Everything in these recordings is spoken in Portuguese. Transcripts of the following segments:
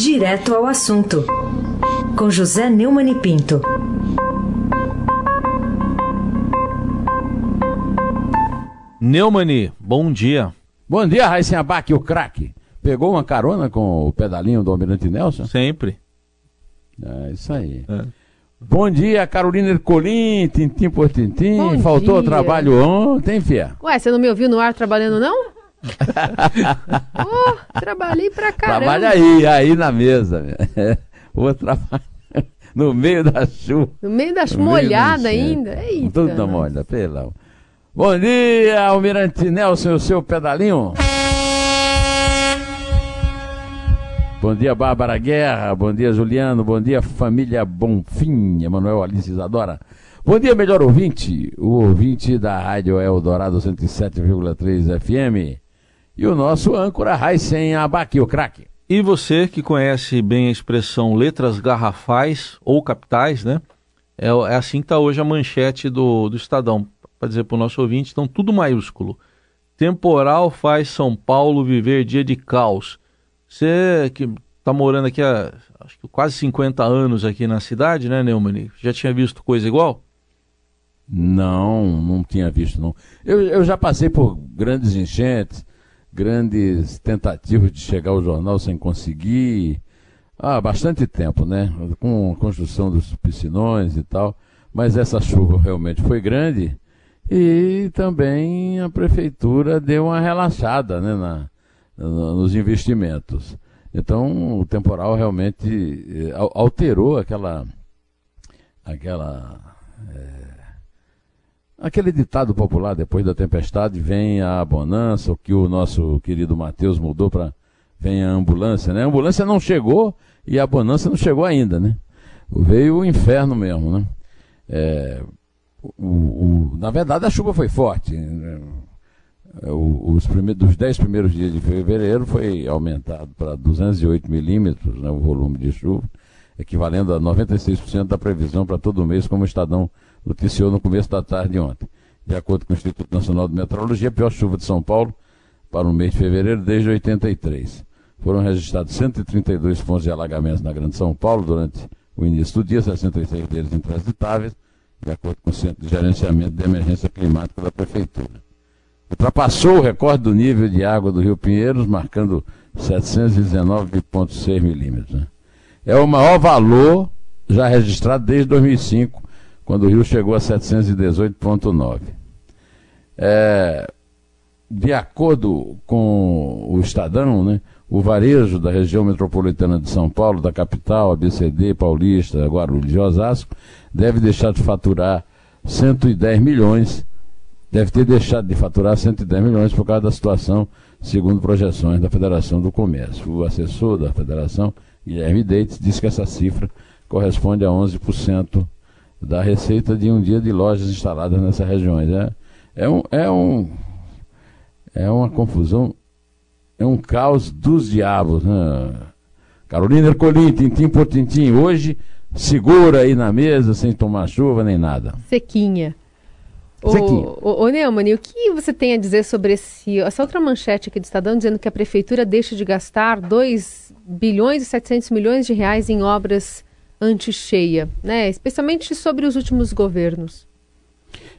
Direto ao assunto, com José Neumann e Pinto. Neumani, bom dia. Bom dia, Raíssen Abac, o craque. Pegou uma carona com o pedalinho do Almirante Nelson? Sempre. É isso aí. É. Bom dia, Carolina Ercolim, tintim por tintim. Bom Faltou dia. trabalho ontem, fia? Ué, você não me ouviu no ar trabalhando, não? oh, trabalhei pra caramba. Trabalha aí, aí na mesa. Vou trabalhar no meio da chuva. No meio da chuva, molhada ainda. Eita. Tudo na molha, pelo. Bom dia, Almirante Nelson, o seu pedalinho. Bom dia, Bárbara Guerra. Bom dia, Juliano. Bom dia, família Bonfim. Emanuel Alice Isadora. Bom dia, melhor ouvinte. O ouvinte da Rádio Eldorado 107,3 FM. E o nosso âncora Raisen Abaque, o craque. E você que conhece bem a expressão letras garrafais ou capitais, né? É, é assim que está hoje a manchete do, do Estadão. Para dizer para o nosso ouvinte, então tudo maiúsculo. Temporal faz São Paulo viver dia de caos. Você que está morando aqui há acho que quase 50 anos aqui na cidade, né, Neumann? Já tinha visto coisa igual? Não, não tinha visto, não. Eu, eu já passei por grandes enchentes, grandes tentativas de chegar ao jornal sem conseguir. Há bastante tempo, né? Com a construção dos piscinões e tal. Mas essa chuva realmente foi grande. E também a prefeitura deu uma relaxada né, na, nos investimentos. Então, o temporal realmente eh, alterou aquela, aquela, é, aquele ditado popular: depois da tempestade vem a bonança, o que o nosso querido Mateus mudou para vem a ambulância, né? A ambulância não chegou e a bonança não chegou ainda, né? Veio o inferno mesmo, né? É, o, o, na verdade, a chuva foi forte. Né? É, os primeiros, dos 10 primeiros dias de fevereiro foi aumentado para 208 milímetros né, o volume de chuva, equivalendo a 96% da previsão para todo mês, como o Estadão noticiou no começo da tarde de ontem. De acordo com o Instituto Nacional de Meteorologia, a pior chuva de São Paulo para o mês de fevereiro desde 83. Foram registrados 132 pontos de alagamentos na Grande São Paulo durante o início do dia, 66 deles intransitáveis, de acordo com o Centro de Gerenciamento de Emergência Climática da Prefeitura ultrapassou o recorde do nível de água do Rio Pinheiros, marcando 719,6 milímetros. Né? É o maior valor já registrado desde 2005, quando o rio chegou a 718,9. É, de acordo com o Estadão, né, o varejo da região metropolitana de São Paulo, da capital, ABCD, Paulista, Guarulhos e Osasco, deve deixar de faturar 110 milhões deve ter deixado de faturar 110 milhões por causa da situação, segundo projeções da Federação do Comércio. O assessor da Federação, Guilherme Deites, disse que essa cifra corresponde a 11% da receita de um dia de lojas instaladas nessas regiões. É, é, um, é, um, é uma confusão, é um caos dos diabos. Né? Carolina Ercolim, tintim por tintim, hoje segura aí na mesa, sem tomar chuva nem nada. Sequinha. Ô, ô, Neumann, o que você tem a dizer sobre esse, essa outra manchete aqui do Estadão dizendo que a prefeitura deixa de gastar 2 bilhões e 700 milhões de reais em obras anti-cheia, né? especialmente sobre os últimos governos?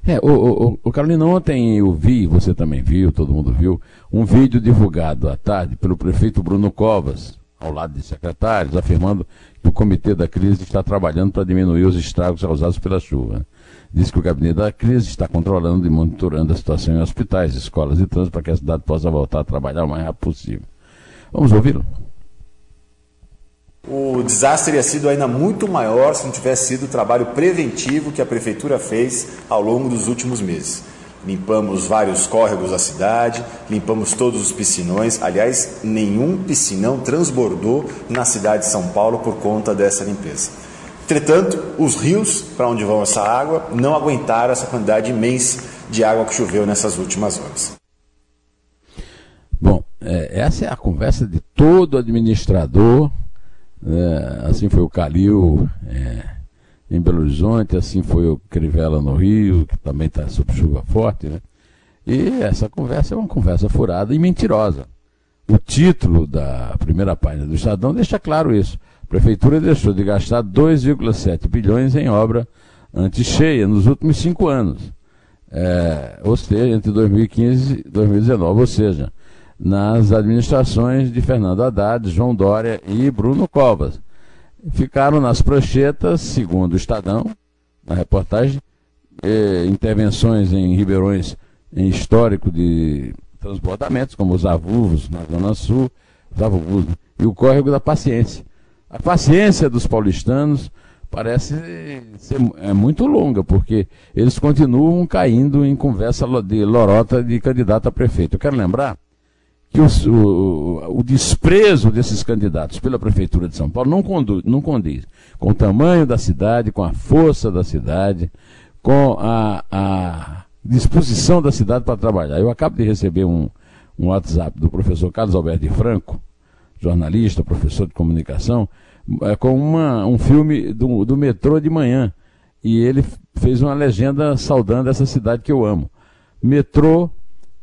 É, o, o, o Carolina, ontem eu vi, você também viu, todo mundo viu, um vídeo divulgado à tarde pelo prefeito Bruno Covas, ao lado de secretários, afirmando que o comitê da crise está trabalhando para diminuir os estragos causados pela chuva diz que o gabinete da crise está controlando e monitorando a situação em hospitais, escolas e trânsito para que a cidade possa voltar a trabalhar o mais rápido possível. Vamos ouvi-lo? O desastre teria sido ainda muito maior se não tivesse sido o trabalho preventivo que a prefeitura fez ao longo dos últimos meses. Limpamos vários córregos da cidade, limpamos todos os piscinões. Aliás, nenhum piscinão transbordou na cidade de São Paulo por conta dessa limpeza. Entretanto, os rios para onde vão essa água não aguentaram essa quantidade imensa de água que choveu nessas últimas horas. Bom, é, essa é a conversa de todo administrador. É, assim foi o Calil é, em Belo Horizonte, assim foi o Crivella no Rio, que também está sob chuva forte. Né? E essa conversa é uma conversa furada e mentirosa. o título da primeira página do Estadão deixa claro isso. A Prefeitura deixou de gastar 2,7 bilhões em obra anti-cheia nos últimos cinco anos. É, ou seja, entre 2015 e 2019, ou seja, nas administrações de Fernando Haddad, João Dória e Bruno Covas. Ficaram nas pranchetas, segundo o Estadão, na reportagem, eh, intervenções em ribeirões em histórico de transbordamentos, como os avuvos na Zona Sul, os avuvos, e o córrego da paciência. A paciência dos paulistanos parece ser é muito longa, porque eles continuam caindo em conversa de lorota de candidato a prefeito. Eu quero lembrar que o, o, desprezo desses candidatos pela Prefeitura de São Paulo não, conduz, não condiz com o tamanho da cidade, com a força da cidade, com a, a disposição da cidade para trabalhar. Eu acabo de receber um, um WhatsApp do professor Carlos Alberto de Franco, jornalista, professor de comunicação, é, com uma, um filme do, do metrô de manhã. E ele fez uma legenda saudando essa cidade que eu amo. Metrô,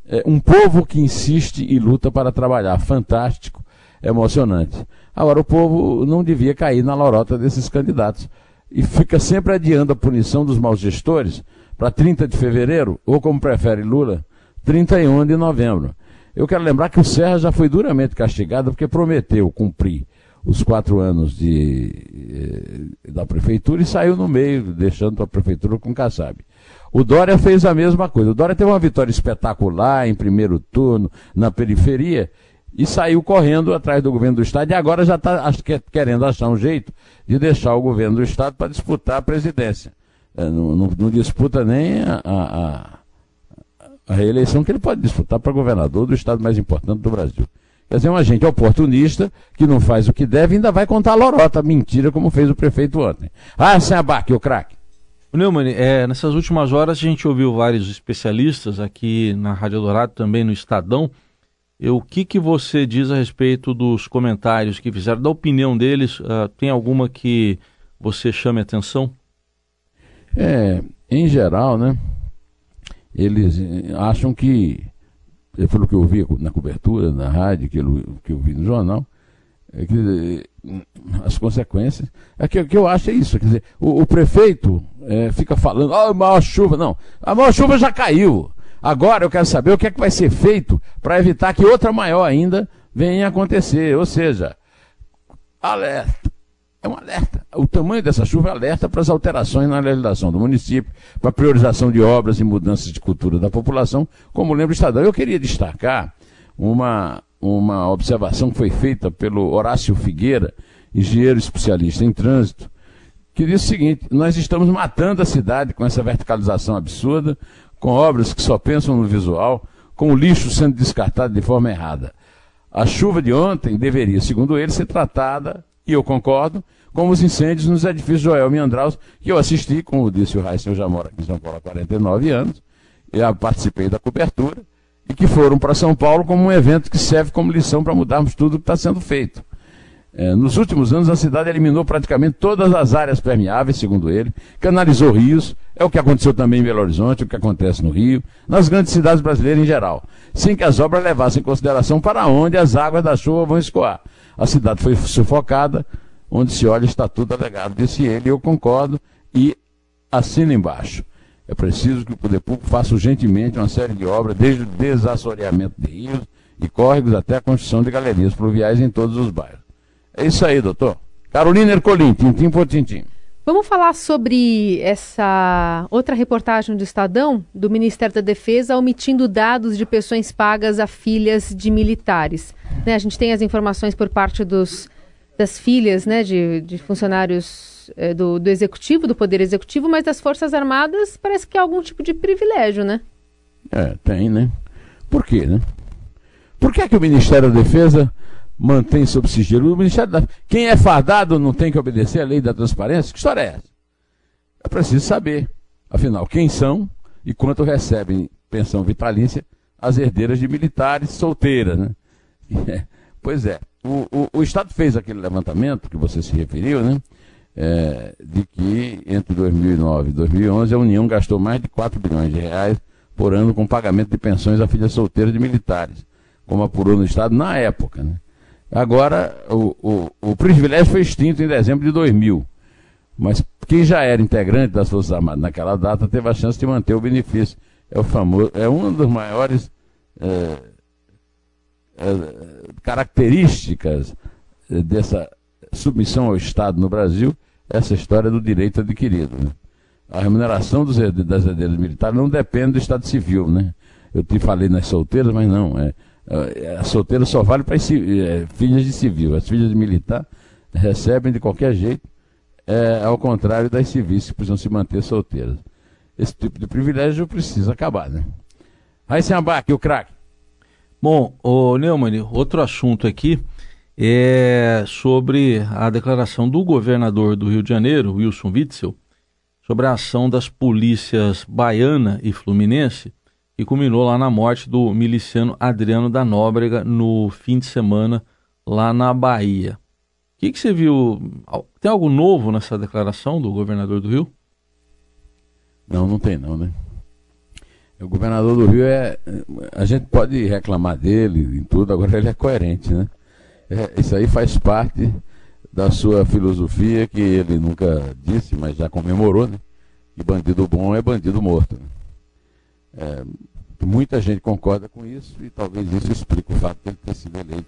é, um povo que insiste e luta para trabalhar. Fantástico, emocionante. Agora, o povo não devia cair na lorota desses candidatos. E fica sempre adiando a punição dos maus gestores para 30 de fevereiro, ou como prefere Lula, 31 de novembro. Eu quero lembrar que o Serra já foi duramente castigado porque prometeu cumprir os quatro anos de, eh, da prefeitura e saiu no meio, deixando a prefeitura com Kassab. O Dória fez a mesma coisa. O Dória teve uma vitória espetacular em primeiro turno, na periferia, e saiu correndo atrás do governo do Estado e agora já está querendo achar um jeito de deixar o governo do Estado para disputar a presidência. É, não, não, não, disputa nem a, a, a reeleição que ele pode disputar para governador do Estado mais importante do Brasil. Quer dizer, um agente oportunista que não faz o que deve ainda vai contar lorota, mentira, como fez o prefeito ontem. Ah, sem abaque, o craque. Neumann, é, nessas últimas horas a gente ouviu vários especialistas aqui na Rádio Dourado, também no Estadão. E o que, que você diz a respeito dos comentários que fizeram, da opinião deles? Uh, tem alguma que você chame atenção? É, em geral, né? Eles acham que falou que eu vi na cobertura, na rádio, que eu, que eu vi no jornal, é que, as consequências. É que, que eu acho é isso. Quer dizer, o, o prefeito é, fica falando, ah, oh, maior chuva. Não, a maior chuva já caiu. Agora eu quero saber o que é que vai ser feito para evitar que outra maior ainda venha a acontecer. Ou seja, alerta é um alerta. O tamanho dessa chuva é alerta para as alterações na legislação do município, para a priorização de obras e mudanças de cultura da população, como lembra o Estadão. Eu queria destacar uma, uma observação que foi feita pelo Horácio Figueira, engenheiro especialista em trânsito, que disse o seguinte: nós estamos matando a cidade com essa verticalização absurda, com obras que só pensam no visual, com o lixo sendo descartado de forma errada. A chuva de ontem deveria, segundo ele, ser tratada e eu concordo, como os incêndios nos edifícios Joel Meandraus, que eu assisti, como disse o Raíssa, eu já moro aqui em São Paulo há 49 anos, eu participei da cobertura, e que foram para São Paulo como um evento que serve como lição para mudarmos tudo o que está sendo feito. É, nos últimos anos, a cidade eliminou praticamente todas as áreas permeáveis, segundo ele, canalizou rios, é o que aconteceu também em Belo Horizonte, o que acontece no Rio, nas grandes cidades brasileiras em geral, sem que as obras levassem em consideração para onde as águas da chuva vão escoar. A cidade foi sufocada, onde se olha está tudo alegado, disse ele, eu concordo e assino embaixo. É preciso que o poder público faça urgentemente uma série de obras, desde o desassoreamento de rios e córregos até a construção de galerias pluviais em todos os bairros. É isso aí, doutor. Carolina Ercolim, tintim por tintim. Vamos falar sobre essa outra reportagem do Estadão, do Ministério da Defesa, omitindo dados de pensões pagas a filhas de militares. Né, a gente tem as informações por parte dos, das filhas né, de, de funcionários é, do, do Executivo, do Poder Executivo, mas das Forças Armadas parece que há algum tipo de privilégio, né? É, tem, né? Por quê, né? Por que, é que o Ministério da Defesa mantém sob sigilo. O Ministério da... Quem é fardado não tem que obedecer à lei da transparência? Que história é essa? É preciso saber, afinal, quem são e quanto recebem pensão vitalícia as herdeiras de militares solteiras, né? É, pois é, o, o, o, Estado fez aquele levantamento que você se referiu, né? É, de que entre 2009 e 2011 a União gastou mais de 4 bilhões de reais por ano com pagamento de pensões a filhas solteiras de militares como apurou no Estado na época. Né? Agora, o, o, o privilégio foi extinto em dezembro de 2000. Mas quem já era integrante das Forças Armadas naquela data teve a chance de manter o benefício. É o famoso, é uma das maiores é, é, características dessa submissão ao Estado no Brasil, essa história do direito adquirido. Né? A remuneração dos, das herdeiras militares não depende do Estado Civil, né? Eu te falei nas solteiras, mas não. É, a solteira só vale para é, filhas de civil. As filhas de militar recebem de qualquer jeito, é, ao contrário das civis que precisam se manter solteiras. Esse tipo de privilégio precisa acabar, né? Aí sem abaque, o craque. Bom, o Neumann, outro assunto aqui é sobre a declaração do governador do Rio de Janeiro, Wilson Witzel, sobre a ação das polícias baiana e fluminense, que culminou lá na morte do miliciano Adriano da Nóbrega no fim de semana lá na Bahia. O que, que você viu? Tem algo novo nessa declaração do governador do Rio? Não, não tem não, né? O governador do Rio é. A gente pode reclamar dele em tudo, agora ele é coerente, né? É, isso aí faz parte da sua filosofia que ele nunca disse, mas já comemorou, né? Que bandido bom é bandido morto. Né? É, muita gente concorda com isso e talvez isso explique o fato de ele ter sido eleito.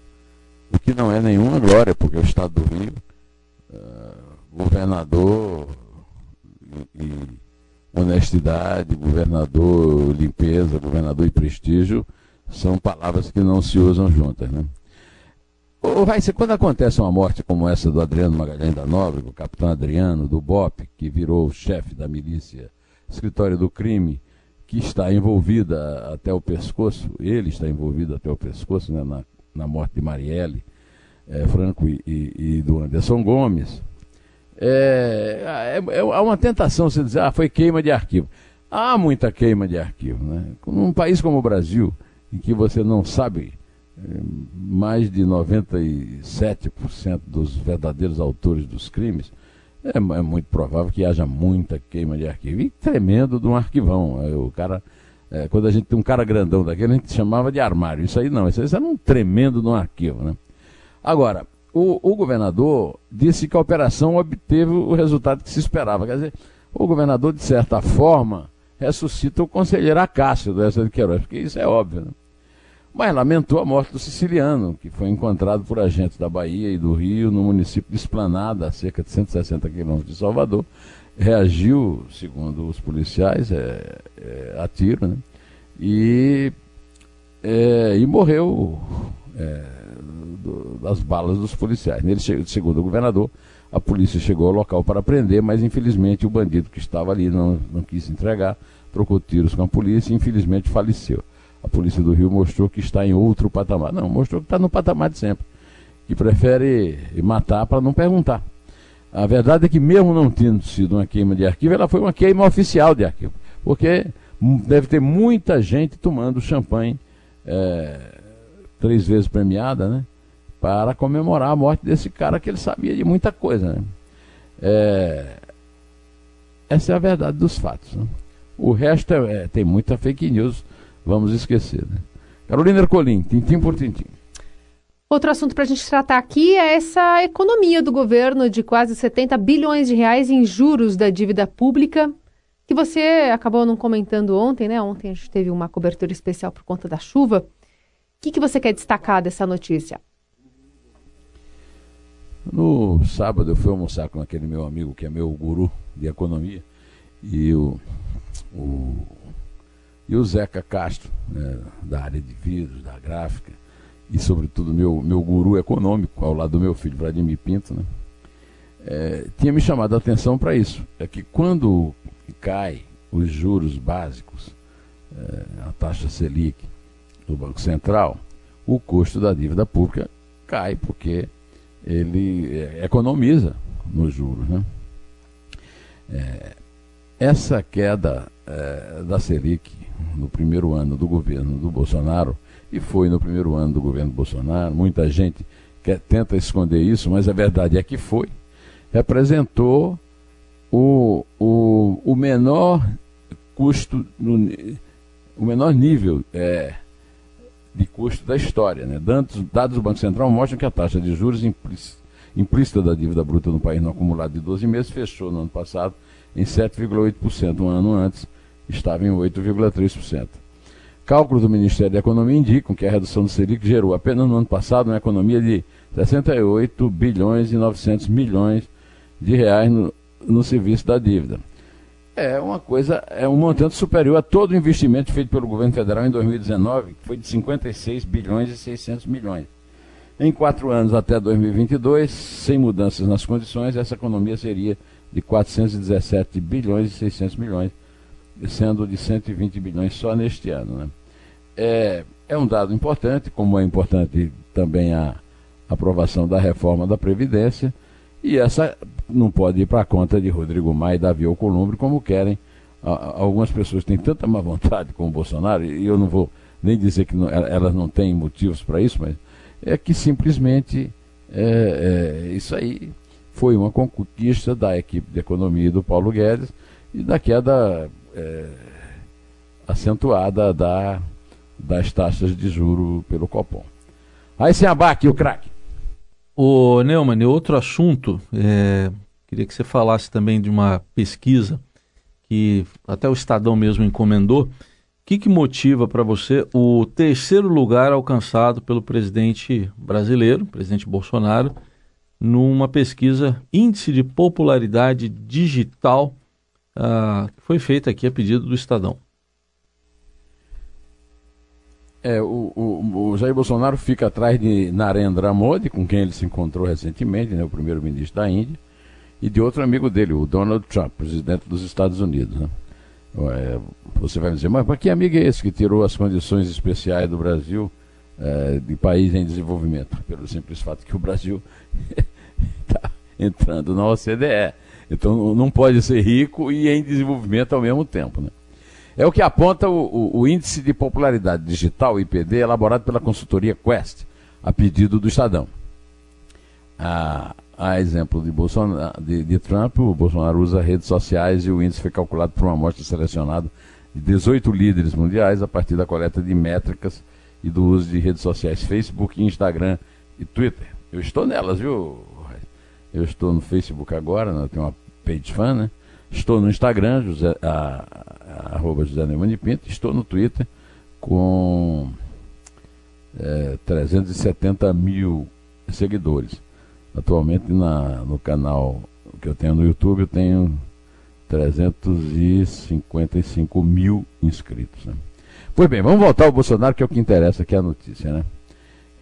O que não é nenhuma glória, porque o Estado do Rio, é, governador e, e honestidade, governador limpeza, governador e prestígio, são palavras que não se usam juntas, né? Ô, Raíssa, quando acontece uma morte como essa do Adriano Magalhães da Nobre, o capitão Adriano, do BOP, que virou chefe da milícia escritório do crime, que está envolvida até o pescoço, ele está envolvido até o pescoço né, na, na morte de Marielle é, Franco e, e, e, do Anderson Gomes, é, é, é, uma tentação você dizer, ah, foi queima de arquivo. Há muita queima de arquivo. Né? Num país como o Brasil, em que você não sabe mais de 97% dos verdadeiros autores dos crimes, é, é, muito provável que haja muita queima de arquivo. E tremendo de um arquivão. O cara, é, quando a gente tem um cara grandão daquele, a gente chamava de armário. Isso aí não, isso aí era um tremendo de um arquivo. Né? Agora, o, o governador disse que a operação obteve o resultado que se esperava. Quer dizer, o governador, de certa forma, ressuscita o conselheiro Acácio dessa de Queiroz, porque isso é óbvio. Né? Mas lamentou a morte do siciliano, que foi encontrado por agentes da Bahia e do Rio no município de Esplanada, a cerca de 160 quilômetros de Salvador. Reagiu, segundo os policiais, é, é, a tiro, né? E, é, e morreu é, do, das balas dos policiais. Nele, segundo o governador, a polícia chegou ao local para prender, mas infelizmente o bandido que estava ali não, não quis entregar, trocou tiros com a polícia e infelizmente faleceu a Polícia do Rio mostrou que está em outro patamar. Não, mostrou que está no patamar de sempre. Que prefere matar para não perguntar. A verdade é que, mesmo não tendo sido uma queima de arquivo, ela foi uma queima oficial de arquivo. Porque deve ter muita gente tomando champanhe é, três vezes premiada, né? Para comemorar a morte desse cara que ele sabia de muita coisa, né? É, essa é a verdade dos fatos. Né? O resto é, é, tem muita fake news vamos esquecer. Né? Carolina Ercolim, tintim por tintim. Outro assunto para a gente tratar aqui é essa economia do governo de quase 70 bilhões de reais em juros da dívida pública, que você acabou não comentando ontem, né? Ontem a gente teve uma cobertura especial por conta da chuva. O que, que você quer destacar dessa notícia? No sábado eu fui almoçar com aquele meu amigo que é meu guru de economia e o, o e o Zeca Castro, né, da área de vidros, da gráfica, e sobretudo meu, meu guru econômico, ao lado do meu filho Vladimir Pinto, né, é, tinha me chamado a atenção para isso. É que quando cai os juros básicos, é, a taxa Selic do Banco Central, o custo da dívida pública cai, porque ele é, economiza nos juros. Né? É, essa queda é, da Selic no primeiro ano do governo do Bolsonaro, e foi no primeiro ano do governo Bolsonaro, muita gente quer, tenta esconder isso, mas a verdade é que foi, representou o, o, o menor custo, no, o menor nível é, de custo da história. Né? Dados, dados do Banco Central mostram que a taxa de juros implícita da dívida bruta no país no acumulado de 12 meses fechou no ano passado em 7,8%. Um ano antes estava em 8,3%. Cálculos do Ministério da Economia indicam que a redução do Selic gerou apenas no ano passado uma economia de 68 bilhões e 900 milhões de reais no, no serviço da dívida. É uma coisa, é um montante superior a todo o investimento feito pelo governo federal em 2019, que foi de 56 bilhões e 600 milhões. Em quatro anos até 2022, sem mudanças nas condições, essa economia seria de 417 bilhões e 600 milhões, sendo de 120 bilhões só neste ano. Né? É, é um dado importante, como é importante também a aprovação da reforma da Previdência, e essa não pode ir para a conta de Rodrigo Maia e Davi Alcolumbre, como querem algumas pessoas têm tanta má vontade com o Bolsonaro, e eu não vou nem dizer que não, elas não têm motivos para isso, mas é que simplesmente é, é, isso aí foi uma conquista da equipe de economia do Paulo Guedes e da queda é, acentuada da, das taxas de juro pelo Copom. Aí sem abaque o craque. O Neumann, outro assunto, é, queria que você falasse também de uma pesquisa que até o Estadão mesmo encomendou. Que, que motiva para você o terceiro lugar alcançado pelo presidente brasileiro, presidente Bolsonaro, numa pesquisa Índice de Popularidade Digital, uh, que foi feita aqui a pedido do Estadão. É, o, o, o, Jair Bolsonaro fica atrás de Narendra Modi, com quem ele se encontrou recentemente, né, o primeiro-ministro da Índia, e de outro amigo dele, o Donald Trump, presidente dos Estados Unidos. Né? Você vai me dizer, mas, mas que amigo é esse que tirou as condições especiais do Brasil é, de país em desenvolvimento? Pelo simples fato que o Brasil está entrando na OCDE. Então não pode ser rico e em desenvolvimento ao mesmo tempo. Né? É o que aponta o, o, o, Índice de Popularidade Digital, IPD, elaborado pela consultoria Quest, a pedido do Estadão. A, a exemplo de, Bolsonaro, de, de Trump, o Bolsonaro usa redes sociais e o índice foi calculado por uma amostra selecionada de 18 líderes mundiais a partir da coleta de métricas e do uso de redes sociais Facebook, Instagram e Twitter. Eu estou nelas, viu? Eu estou no Facebook agora, né? tenho uma page fan, né? Estou no Instagram, José, a, a, arroba José Neumann de Pinto. Estou no Twitter com é, 370 mil seguidores. Atualmente na, no canal que eu tenho no YouTube eu tenho 355 mil inscritos. Né? Pois bem, vamos voltar ao Bolsonaro, que é o que interessa, que é a notícia. Né?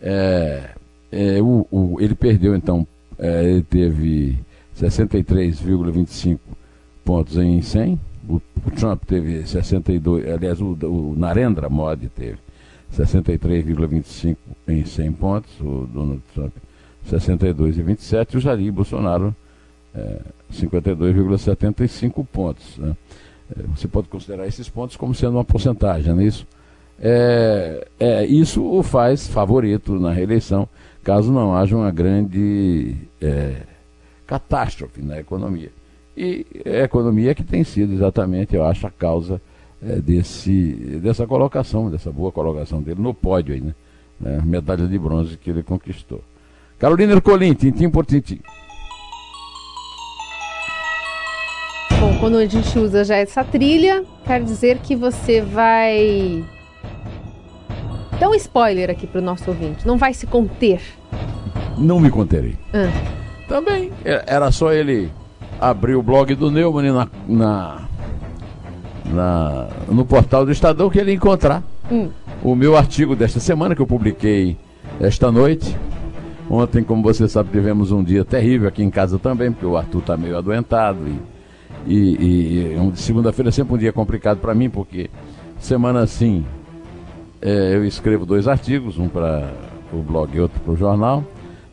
É, é, o, o, ele perdeu, então, é, ele teve 63,25 pontos em 100. O, o, Trump teve 62, aliás, o, o Narendra Modi teve 63,25 em 100 pontos, o Donald Trump 62,27 e o Jair Bolsonaro é, 52,75 pontos. Né? É, você pode considerar esses pontos como sendo uma porcentagem, não é isso? É, é, isso o faz favorito na reeleição, caso não haja uma grande é, catástrofe na economia. E a economia que tem sido exatamente, eu acho, a causa é, desse, dessa colocação, dessa boa colocação dele no pódio aí, né? Medalha de bronze que ele conquistou. Carolina Ercolim, tintim por tintim. Bom, quando a gente usa já essa trilha, quer dizer que você vai dar um spoiler aqui para o nosso ouvinte. Não vai se conter. Não me conterei. Ah. Também. É, era só ele abrir o blog do Neumann na, na, na, no portal do Estadão que ele ia encontrar hum. o meu artigo desta semana que eu publiquei esta noite. Ontem, como você sabe, tivemos um dia terrível aqui em casa também, porque o Arthur está meio adoentado. E, e, e segunda-feira é sempre um dia complicado para mim, porque semana assim é, eu escrevo dois artigos, um para o blog e outro para o jornal.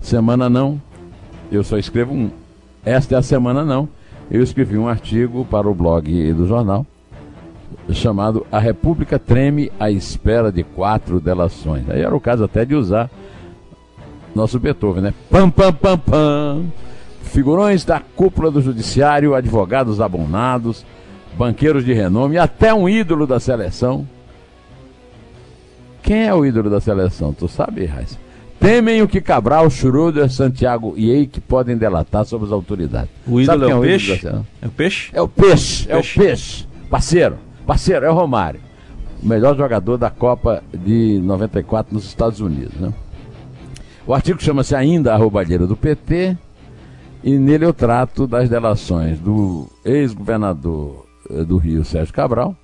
Semana não, eu só escrevo um. Esta é a semana não. Eu escrevi um artigo para o blog do jornal chamado A República Treme à espera de quatro delações. Aí era o caso até de usar nosso Beethoven, né? Pam, pam, pam, pam. Figurões da cúpula do judiciário, advogados abonados, banqueiros de renome, até um ídolo da seleção Quem é o ídolo da seleção? Tu sabe, Raíssa? Temem o que Cabral, Schroeder, Santiago e Eike podem delatar sobre as autoridades. O ídolo é, é, o peixe? é o peixe? É o peixe, é o peixe. Parceiro, parceiro, é o Romário. O melhor jogador da Copa de 94 nos Estados Unidos. Né? O artigo chama-se Ainda a Roubalheira do PT e nele eu trato das delações do ex-governador eh, do Rio, Sérgio Cabral,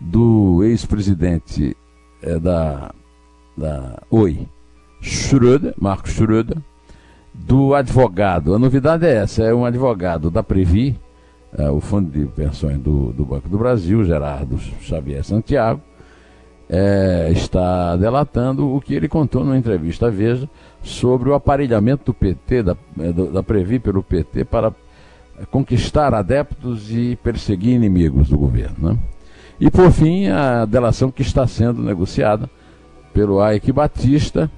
do ex-presidente é, da, da Oi, Schröder, Marcos Schröder, do advogado. A novidade é essa: é um advogado da Previ, é, o Fundo de Pensões do, do Banco do Brasil, Gerardo Xavier Santiago, é, está delatando o que ele contou numa entrevista à Veja sobre o aparelhamento do PT, da, é, da Previ pelo PT, para conquistar adeptos e perseguir inimigos do governo. Né? E por fim, a delação que está sendo negociada pelo Ike Batista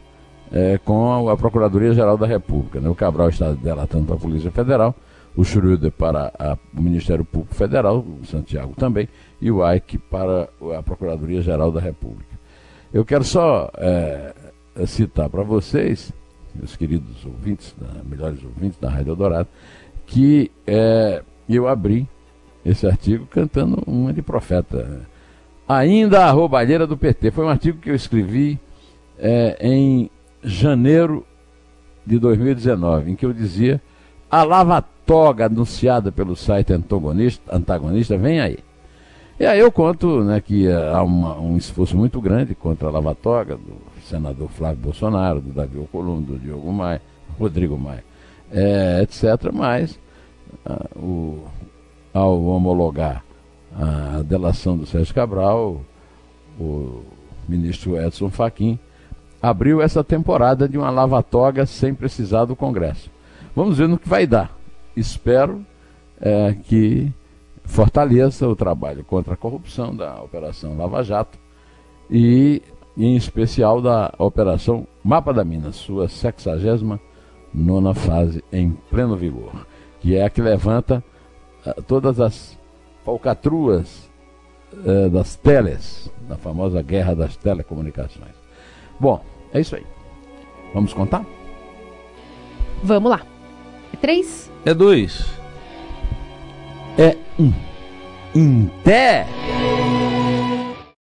é, com a Procuradoria-Geral da República. Né? O Cabral está delatando para a Polícia Federal, o Schroeder para a, o Ministério Público Federal, o Santiago também, e o Ike para a Procuradoria-Geral da República. Eu quero só é, citar para vocês, meus queridos ouvintes, melhores ouvintes da Rádio Dourado, que é, eu abri esse artigo cantando uma de profeta. Ainda a roubalheira do PT. Foi um artigo que eu escrevi é, em janeiro de 2019, em que eu dizia a lava-toga anunciada pelo site antagonista, antagonista vem aí. E aí eu conto né, que há uma, um esforço muito grande contra a lava-toga do senador Flávio Bolsonaro, do Davi Alcolumbre, do Diogo Maia, Rodrigo Maia, é, etc. Mas ah, o, ao homologar a delação do Sérgio Cabral, o ministro Edson Fachin abriu essa temporada de uma lava-toga sem precisar do Congresso. Vamos ver no que vai dar. Espero é, que fortaleça o trabalho contra a corrupção da Operação Lava Jato e, em especial, da Operação Mapa da Minas, sua 69 nona fase em pleno vigor, que é a que levanta todas as falcatruas uh, das teles, da famosa guerra das telecomunicações. Bom, é isso aí. Vamos contar? Vamos lá. É três? É dois. É um. Em pé.